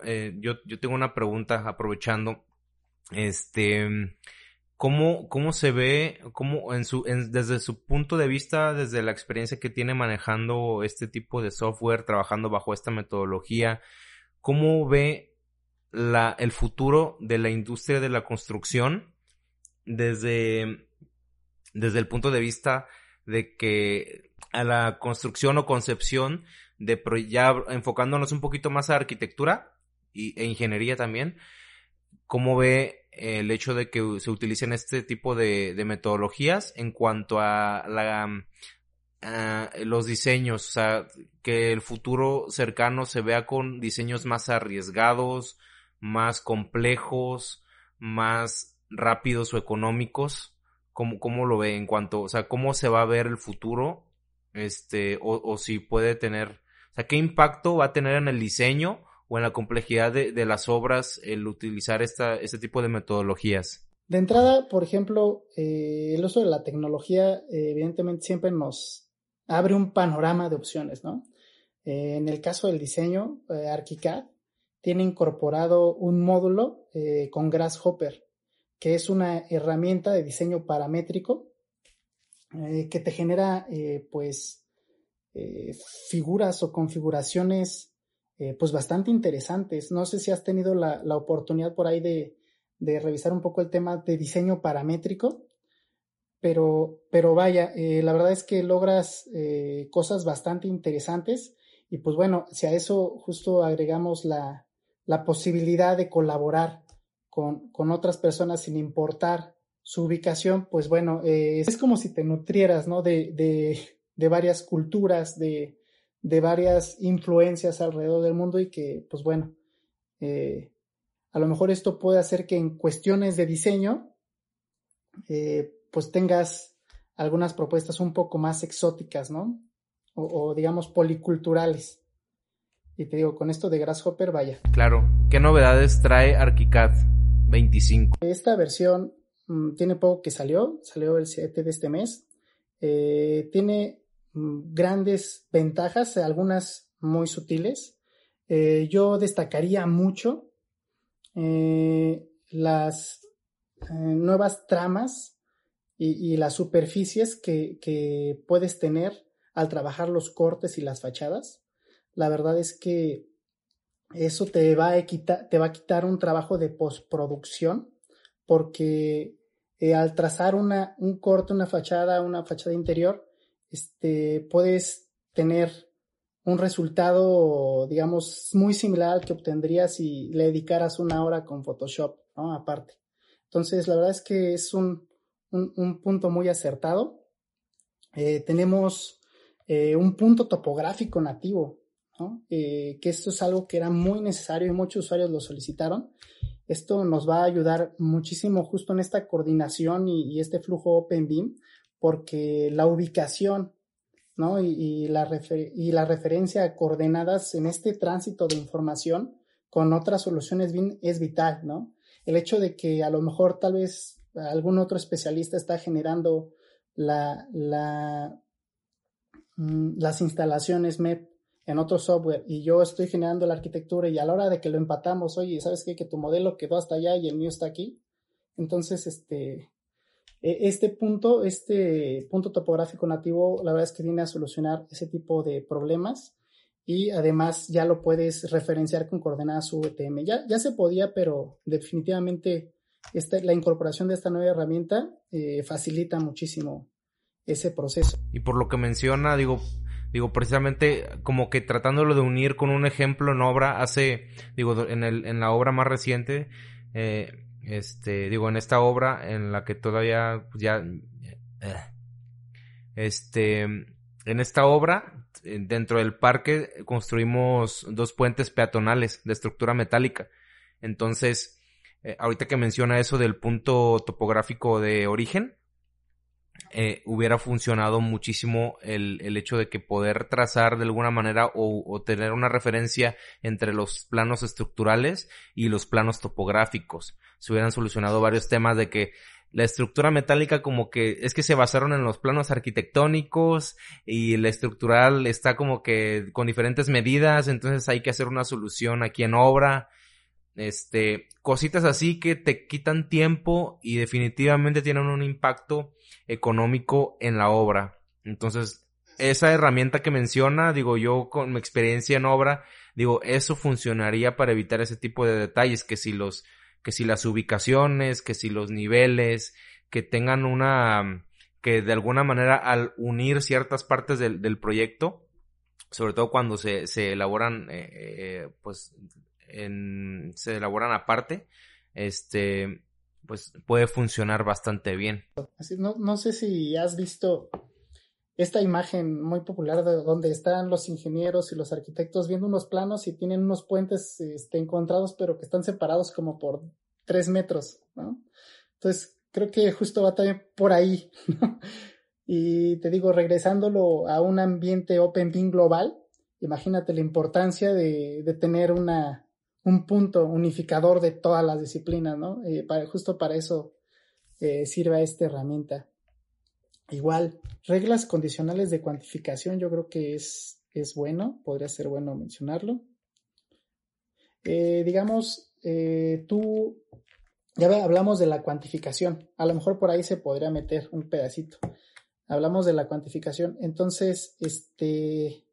Eh, yo, yo tengo una pregunta aprovechando. Este, ¿Cómo, cómo se ve, cómo en su, desde su punto de vista, desde la experiencia que tiene manejando este tipo de software, trabajando bajo esta metodología, cómo ve la, el futuro de la industria de la construcción desde, desde el punto de vista de que a la construcción o concepción de ya enfocándonos un poquito más a arquitectura y, e ingeniería también, cómo ve el hecho de que se utilicen este tipo de, metodologías en cuanto a, la, los diseños, o sea, que el futuro cercano se vea con diseños más arriesgados, más complejos, más rápidos o económicos. ¿Cómo, cómo lo ve en cuanto, o sea, cómo se va a ver el futuro? Este, o, si puede tener, o sea, qué impacto va a tener en el diseño o en la complejidad de, las obras el utilizar esta, este tipo de metodologías? De entrada, por ejemplo, eh, el uso de la tecnología eh, evidentemente siempre nos abre un panorama de opciones, ¿no? Eh, en el caso del diseño, ArchiCAD tiene incorporado un módulo con Grasshopper, que es una herramienta de diseño paramétrico que te genera, pues, figuras o configuraciones eh, pues bastante interesantes. No sé si has tenido la, oportunidad por ahí de, revisar un poco el tema de diseño paramétrico, pero, pero vaya, eh, la verdad es que logras eh, cosas bastante interesantes y pues bueno, si a eso justo agregamos la, posibilidad de colaborar con, otras personas sin importar su ubicación, pues bueno, es como si te nutrieras, ¿no? de, de varias culturas, de, de varias influencias alrededor del mundo y que, pues bueno, eh, a lo mejor esto puede hacer que en cuestiones de diseño, eh, pues tengas algunas propuestas un poco más exóticas, ¿no? O, digamos policulturales. Y te digo, con esto de Grasshopper, vaya. Claro. ¿Qué novedades trae ArchiCAD 25? Esta versión mm, tiene poco que salió, salió el 7 de este mes. Eh, tiene Mm, grandes ventajas, algunas muy sutiles. Eh, yo destacaría mucho eh, las nuevas tramas y, las superficies que, puedes tener al trabajar los cortes y las fachadas. La verdad es que eso te va a quitar, te va a quitar un trabajo de postproducción porque al trazar una, un corte, una fachada, una fachada interior, este, puedes tener un resultado, digamos, muy similar al que obtendrías si le dedicaras una hora con Photoshop, ¿no? Aparte. Entonces, la verdad es que es un, un, punto muy acertado. Eh, tenemos eh, un punto topográfico nativo, Eh, que esto es algo que era muy necesario y muchos usuarios lo solicitaron. Esto nos va a ayudar muchísimo justo en esta coordinación y, este flujo OpenBeam porque la ubicación ¿no? y, la y la referencia a coordenadas en este tránsito de información con otras soluciones es vital, ¿no? El hecho de que a lo mejor tal vez algún otro especialista está generando la, mm, las instalaciones MEP en otro software y yo estoy generando la arquitectura y a la hora de que lo empatamos, oye, ¿sabes qué? Que tu modelo quedó hasta allá y el mío está aquí. Entonces, este, e, este punto, este punto topográfico nativo, la verdad es que viene a solucionar ese tipo de problemas y además ya lo puedes referenciar con coordenadas VTM. Ya, ya se podía, pero definitivamente esta, la incorporación de esta nueva herramienta eh, facilita muchísimo ese proceso. Y por lo que menciona, digo, digo, precisamente como que tratándolo de unir con un ejemplo en obra, hace, digo, en, el, en la obra más reciente, eh, este, digo, en esta obra en la que todavía, pues ya, eh, este, en esta obra, dentro del parque, construimos dos puentes peatonales de estructura metálica. Entonces, eh, ahorita que menciona eso del punto topográfico de origen, eh, hubiera funcionado muchísimo el, el, hecho de que poder trazar de alguna manera o, o, tener una referencia entre los planos estructurales y los planos topográficos. Se hubieran solucionado varios temas de que la estructura metálica como que es que se basaron en los planos arquitectónicos y la estructural está como que con diferentes medidas, entonces hay que hacer una solución aquí en obra. Este, cositas así que te quitan tiempo y definitivamente tienen un impacto económico en la obra. Entonces, esa herramienta que menciona, digo yo con mi experiencia en obra, digo, eso funcionaría para evitar ese tipo de detalles, que si los, que si las ubicaciones, que si los niveles, que tengan una, que de alguna manera al unir ciertas partes del, del proyecto, sobre todo cuando se, se elaboran, eh, eh, pues, se elaboran aparte, este, pues puede funcionar bastante bien. No, sé si has visto esta imagen muy popular de donde están los ingenieros y los arquitectos viendo unos planos y tienen unos puentes este, encontrados pero que están separados como por tres metros, ¿no? Entonces creo que justo va también por ahí, [LAUGHS] Y te digo, regresándolo a un ambiente Open global, imagínate la importancia de tener una, un punto unificador de todas las disciplinas, ¿no? Eh, para, justo para eso eh, sirve esta herramienta. Igual, reglas condicionales de cuantificación, yo creo que es, es bueno, podría ser bueno mencionarlo. Eh, digamos, eh, tú, ya hablamos de la cuantificación, a lo mejor por ahí se podría meter un pedacito. Hablamos de la cuantificación, entonces, este,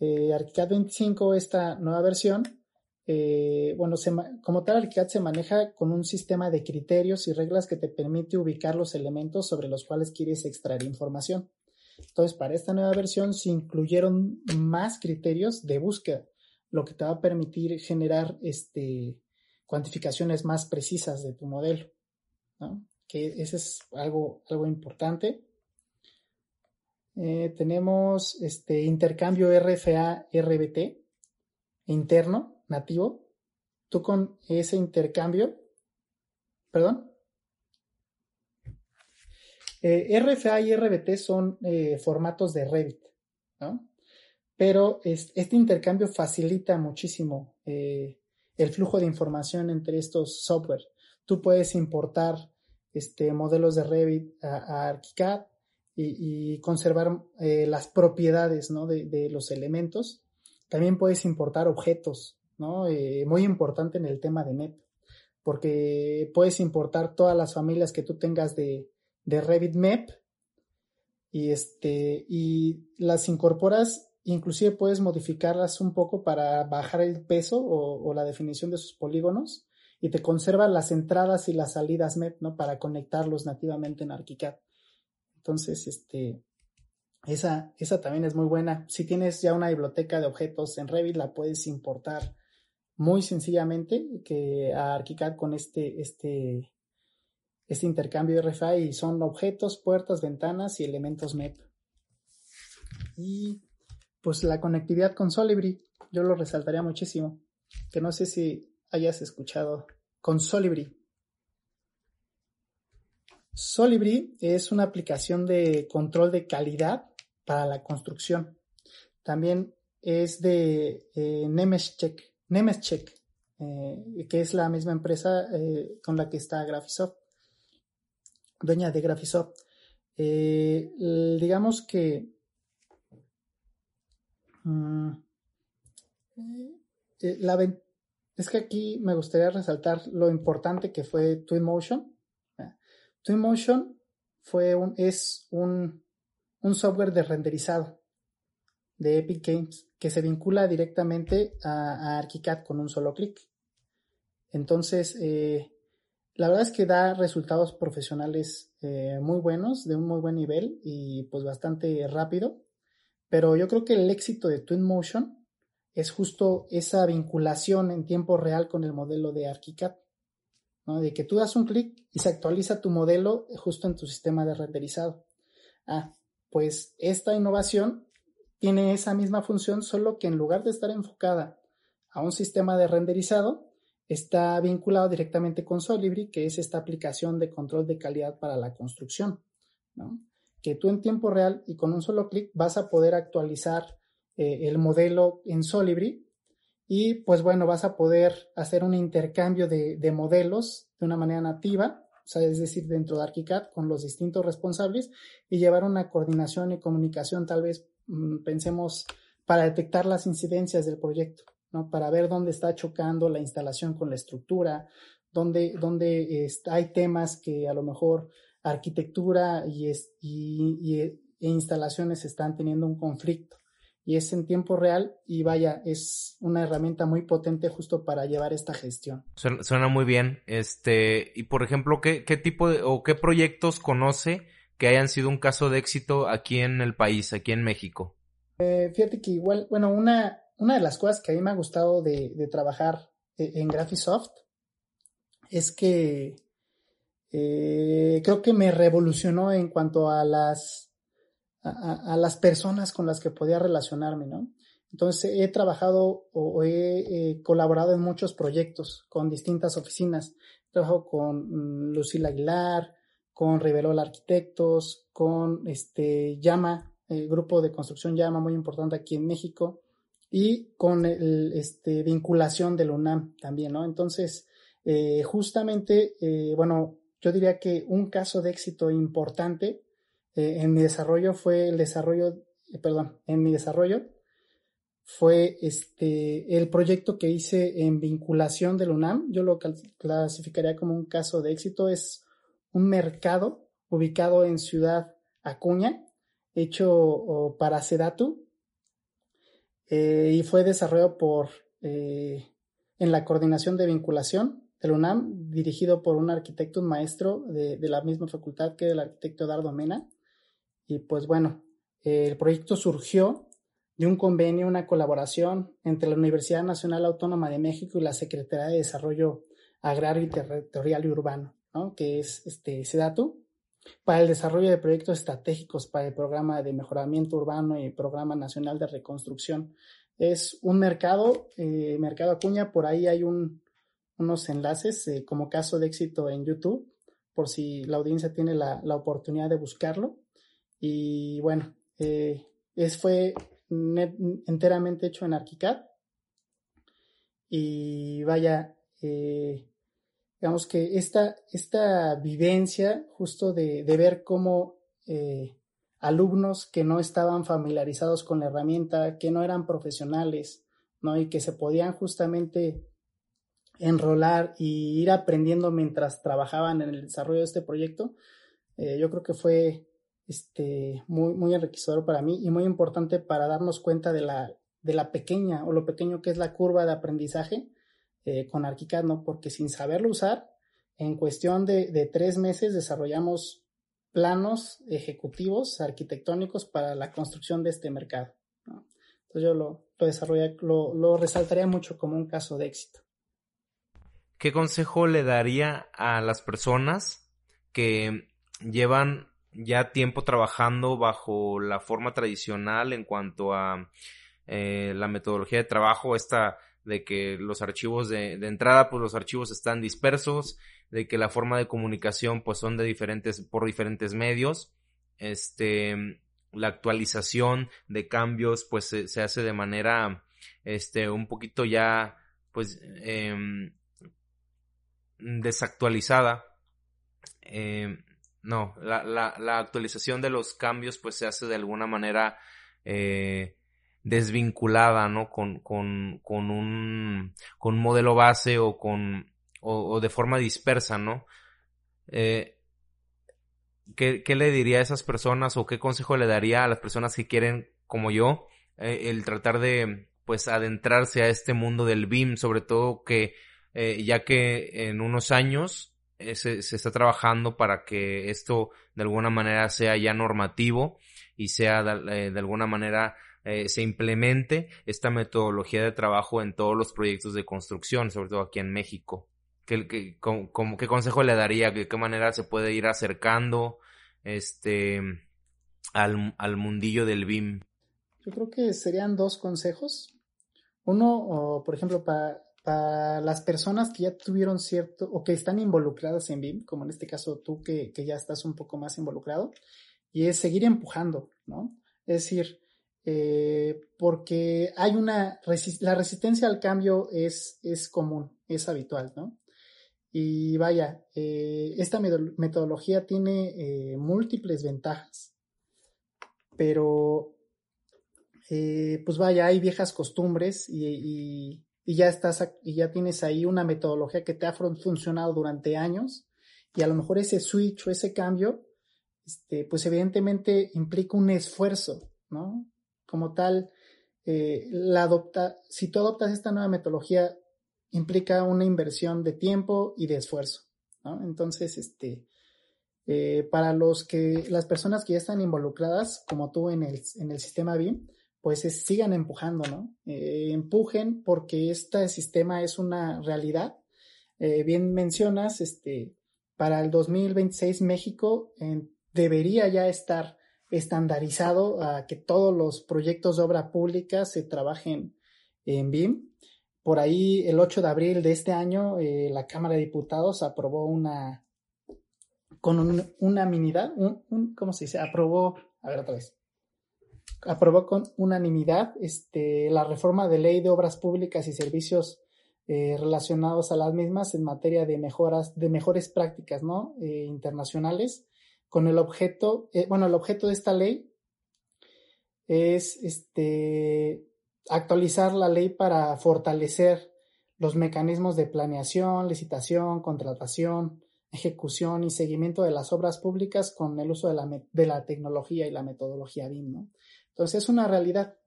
ArchiCAD 25, esta nueva versión, eh, bueno, como tal, ArchiCAD se maneja con un sistema de criterios y reglas que te permite ubicar los elementos sobre los cuales quieres extraer información. Entonces, para esta nueva versión se incluyeron más criterios de búsqueda, lo que te va a permitir generar este, cuantificaciones más precisas de tu modelo. ¿no? Que ese es algo, algo importante. Eh, tenemos este intercambio RFA-RBT interno nativo, tú con ese intercambio, perdón, eh, RFA y RBT son eh, formatos de Revit, ¿no? Pero este intercambio facilita muchísimo eh, el flujo de información entre estos software. Tú puedes importar este, modelos de Revit a, ArchiCAD y, conservar las propiedades ¿no? de, los elementos. También puedes importar objetos Eh, muy importante en el tema de MEP, porque puedes importar todas las familias que tú tengas de, de Revit MEP y, este, y las incorporas, inclusive puedes modificarlas un poco para bajar el peso o, o la definición de sus polígonos y te conserva las entradas y las salidas MEP, ¿no? Para conectarlos nativamente en ArchiCAD. Entonces, este, esa, esa también es muy buena. Si tienes ya una biblioteca de objetos en Revit, la puedes importar muy sencillamente que a con este, este, este intercambio de RFA y son objetos, puertas, ventanas y elementos MEP. Y pues la conectividad con Solibri, yo lo resaltaría muchísimo, que no sé si hayas escuchado con Solibri. Solibri es una aplicación de control de calidad para la construcción. También es de eh, Nemescheck Nemescheck, eh, que es la misma empresa eh, con la que está Graphisoft, dueña de Graphisoft. Eh, digamos que mm, la, es que aquí me gustaría resaltar lo importante que fue Twinmotion. Twinmotion fue un, es un, un software de renderizado de Epic Games que se vincula directamente a, ArchiCAD con un solo clic. Entonces, eh, la verdad es que da resultados profesionales eh, muy buenos, de un muy buen nivel y pues bastante rápido. Pero yo creo que el éxito de Twinmotion es justo esa vinculación en tiempo real con el modelo de ArchiCAD. De que tú das un clic y se actualiza tu modelo justo en tu sistema de renderizado. Ah, pues esta innovación tiene esa misma función, solo que en lugar de estar enfocada a un sistema de renderizado, está vinculado directamente con Solibri, que es esta aplicación de control de calidad para la construcción, que tú en tiempo real y con un solo clic vas a poder actualizar eh, el modelo en Solibri y pues bueno, vas a poder hacer un intercambio de, de modelos de una manera nativa, es decir, dentro de ArchiCAD con los distintos responsables y llevar una coordinación y comunicación tal vez pensemos, para detectar las incidencias del proyecto, ¿no? Para ver dónde está chocando la instalación con la estructura, dónde, dónde hay temas que a lo mejor arquitectura y, y, e instalaciones están teniendo un conflicto. Y es en tiempo real y vaya, es una herramienta muy potente justo para llevar esta gestión. Suena, muy bien. Este, y por ejemplo, ¿qué, qué tipo de, o qué proyectos conoce que hayan sido un caso de éxito aquí en el país, aquí en México? Eh, fíjate que igual, bueno, una, una de las cosas que a mí me ha gustado de, trabajar eh, en Graphisoft es que eh, creo que me revolucionó en cuanto a las, a, las personas con las que podía relacionarme, ¿no? Entonces he trabajado o he colaborado en muchos proyectos con distintas oficinas. Trabajo con mm, Lucila Aguilar, con Riverol Arquitectos, con este Llama, el grupo de construcción Llama, muy importante aquí en México, y con el, este, vinculación del UNAM también, ¿no? Entonces, eh, justamente, eh, bueno, yo diría que un caso de éxito importante eh, en mi desarrollo fue el desarrollo, perdón, en mi desarrollo fue este el proyecto que hice en vinculación del UNAM. Yo lo clasificaría como un caso de éxito. Es un mercado ubicado en Ciudad Acuña, hecho para Sedatu, eh, y fue desarrollado por, eh, en la coordinación de vinculación del UNAM, dirigido por un arquitecto, un maestro de, la misma facultad que el arquitecto Dardo Mena. Y pues bueno, el proyecto surgió de un convenio, una colaboración entre la Universidad Nacional Autónoma de México y la Secretaría de Desarrollo Agrario y Territorial y Urbano que es este SEDATU, para el desarrollo de proyectos estratégicos para el programa de mejoramiento urbano y programa nacional de reconstrucción. Es un mercado, eh, Mercado Acuña, por ahí hay unos enlaces eh, como caso de éxito en YouTube, por si la audiencia tiene la, oportunidad de buscarlo. Y bueno, eh, es, fue enteramente hecho en ArchiCAD. Y vaya, digamos que esta, esta vivencia justo de, ver cómo eh, alumnos que no estaban familiarizados con la herramienta, que no eran profesionales, ¿no? Y que se podían justamente enrolar y ir aprendiendo mientras trabajaban en el desarrollo de este proyecto, eh, yo creo que fue este, muy, muy enriquecedor para mí y muy importante para darnos cuenta de la, de la pequeña o lo pequeño que es la curva de aprendizaje eh, con ArchiCAD. Porque sin saberlo usar, en cuestión de, tres meses desarrollamos planos ejecutivos arquitectónicos para la construcción de este mercado. Entonces yo lo, lo, lo resaltaría mucho como un caso de éxito. ¿Qué consejo le daría a las personas que llevan ya tiempo trabajando bajo la forma tradicional en cuanto a eh, la metodología de trabajo, esta de que los archivos de, entrada, pues los archivos están dispersos, de que la forma de comunicación, pues son de diferentes, por diferentes medios, este, la actualización de cambios, pues se, hace de manera, este, un poquito ya, pues, em, desactualizada. Em, no, la, la, la, actualización de los cambios, pues se hace de alguna manera, eh, desvinculada, ¿no? Con, con, con, un, con un modelo base o con, o, de forma dispersa, ¿no? Eh, ¿qué, ¿qué, le diría a esas personas o qué consejo le daría a las personas que quieren, como yo, eh, el tratar de, pues, adentrarse a este mundo del BIM, sobre todo que, eh, ya que en unos años eh, se, se, está trabajando para que esto de alguna manera sea ya normativo y sea de, de alguna manera se implemente esta metodología de trabajo en todos los proyectos de construcción, sobre todo aquí en México. ¿Qué, qué, cómo, ¿Qué consejo le daría? ¿De qué manera se puede ir acercando este al, al mundillo del BIM? Yo creo que serían dos consejos. Uno, por ejemplo, para, para las personas que ya tuvieron cierto o que están involucradas en BIM, como en este caso tú que, que ya estás un poco más involucrado, y es seguir empujando, ¿no? Es decir, eh, porque hay una, la resistencia al cambio es, es común, es habitual, ¿no? Y vaya, eh, esta metodología tiene eh, múltiples ventajas, pero pues vaya, hay viejas costumbres y, y, y, ya estás y ya tienes ahí una metodología que te ha funcionado durante años y a lo mejor ese switch o ese cambio, este, pues evidentemente implica un esfuerzo, ¿no? Como tal, la adopta, si tú adoptas esta nueva metodología implica una inversión de tiempo y de esfuerzo, ¿no? Entonces, este, eh, para los que, las personas que ya están involucradas, como tú en el, en el sistema BIM, pues sigan empujando, ¿no? Eh, empujen porque este sistema es una realidad. Eh, bien mencionas, este, para el 2026 México debería ya estar estandarizado a que todos los proyectos de obra pública se trabajen en BIM por ahí, el 8 de abril de este año, eh, la Cámara de Diputados aprobó una, con un, unanimidad, un, ¿cómo se dice? Aprobó, a ver otra vez, aprobó con unanimidad este, la reforma de ley de obras públicas y servicios eh, relacionados a las mismas en materia de mejoras, de mejores prácticas, ¿no? Eh, internacionales, con el objeto, eh, bueno, el objeto de esta ley es, este, actualizar la ley para fortalecer los mecanismos de planeación, licitación, contratación, ejecución y seguimiento de las obras públicas con el uso de la, de la tecnología y la metodología BIM. ¿no? Entonces es una realidad.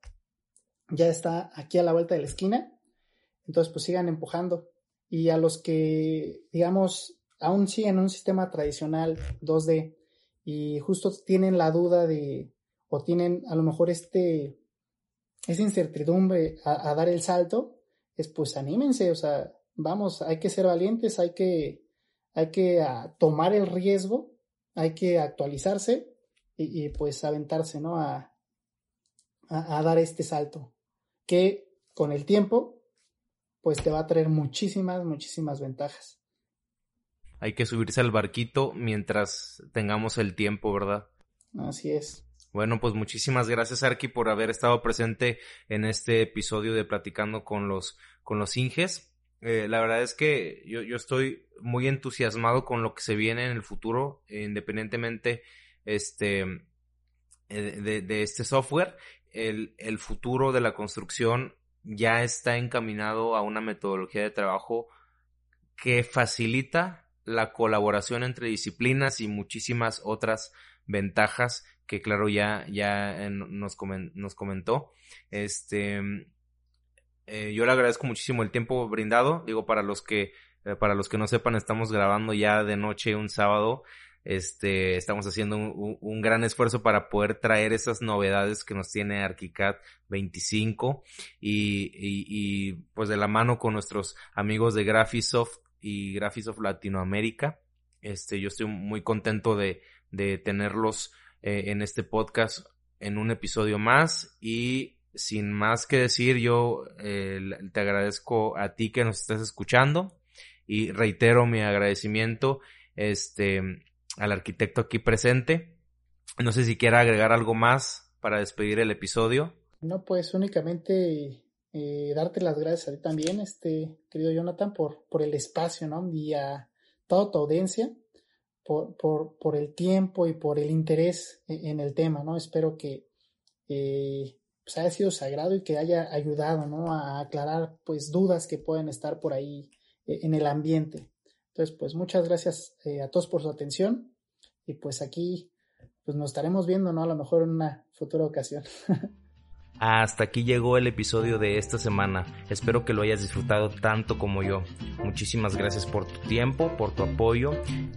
Ya está aquí a la vuelta de la esquina. Entonces pues sigan empujando. Y a los que, digamos, aún siguen un sistema tradicional 2D y justo tienen la duda de, o tienen a lo mejor este esa incertidumbre a, dar el salto, es pues anímense, o sea, vamos, hay que ser valientes, hay que, hay que ah, tomar el riesgo, hay que actualizarse y, pues aventarse, ¿no? A, a, dar este salto, que con el tiempo, pues te va a traer muchísimas, muchísimas ventajas. Hay que subirse al barquito mientras tengamos el tiempo, ¿verdad? Así es. Bueno, pues muchísimas gracias, Arki, por haber estado presente en este episodio de Platicando con los, con los Inges. Eh, la verdad es que yo, yo, estoy muy entusiasmado con lo que se viene en el futuro, independientemente este, eh, de, de este software. El, el futuro de la construcción ya está encaminado a una metodología de trabajo que facilita la colaboración entre disciplinas y muchísimas otras ventajas que claro ya, ya nos, nos comentó. Este, eh, yo le agradezco muchísimo el tiempo brindado. Digo, para los que, eh, para los que no sepan, estamos grabando ya de noche un sábado. Este, estamos haciendo un, un, gran esfuerzo para poder traer esas novedades que nos tiene ArchiCAD 25 y, y, y pues de la mano con nuestros amigos de Graphisoft y Graphisoft Latinoamérica. Este, yo estoy muy contento de, de tenerlos eh, en este podcast en un episodio más. Y sin más que decir yo eh, te agradezco a ti que nos estás escuchando. Y reitero mi agradecimiento este al arquitecto aquí presente. No sé si quiera agregar algo más para despedir el episodio. No pues únicamente eh, darte las gracias a ti también este querido Jonathan por por el espacio no y a toda tu audiencia por, por, por, el tiempo y por el interés e, en el tema, ¿no? Espero que eh, pues haya sido sagrado y que haya ayudado, ¿no? A aclarar, pues, dudas que pueden estar por ahí eh, en el ambiente. Entonces, pues, muchas gracias eh, a todos por su atención. y pues aquí pues nos estaremos viendo, ¿no? A lo mejor en una futura ocasión. [LAUGHS] Hasta aquí llegó el episodio de esta semana. Espero que lo hayas disfrutado tanto como yo. Muchísimas gracias por tu tiempo, por tu apoyo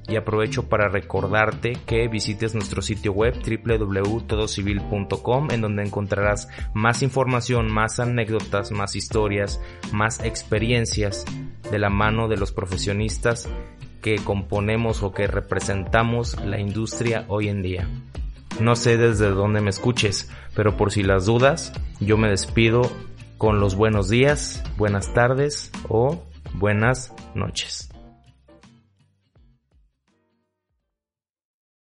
y aprovecho para recordarte que visites nuestro sitio web www.todocivil.com en donde encontrarás más información, más anécdotas, más historias, más experiencias de la mano de los profesionistas que componemos o que representamos la industria hoy en día. No sé desde dónde me escuches, pero por si las dudas, yo me despido con los buenos días, buenas tardes o buenas noches.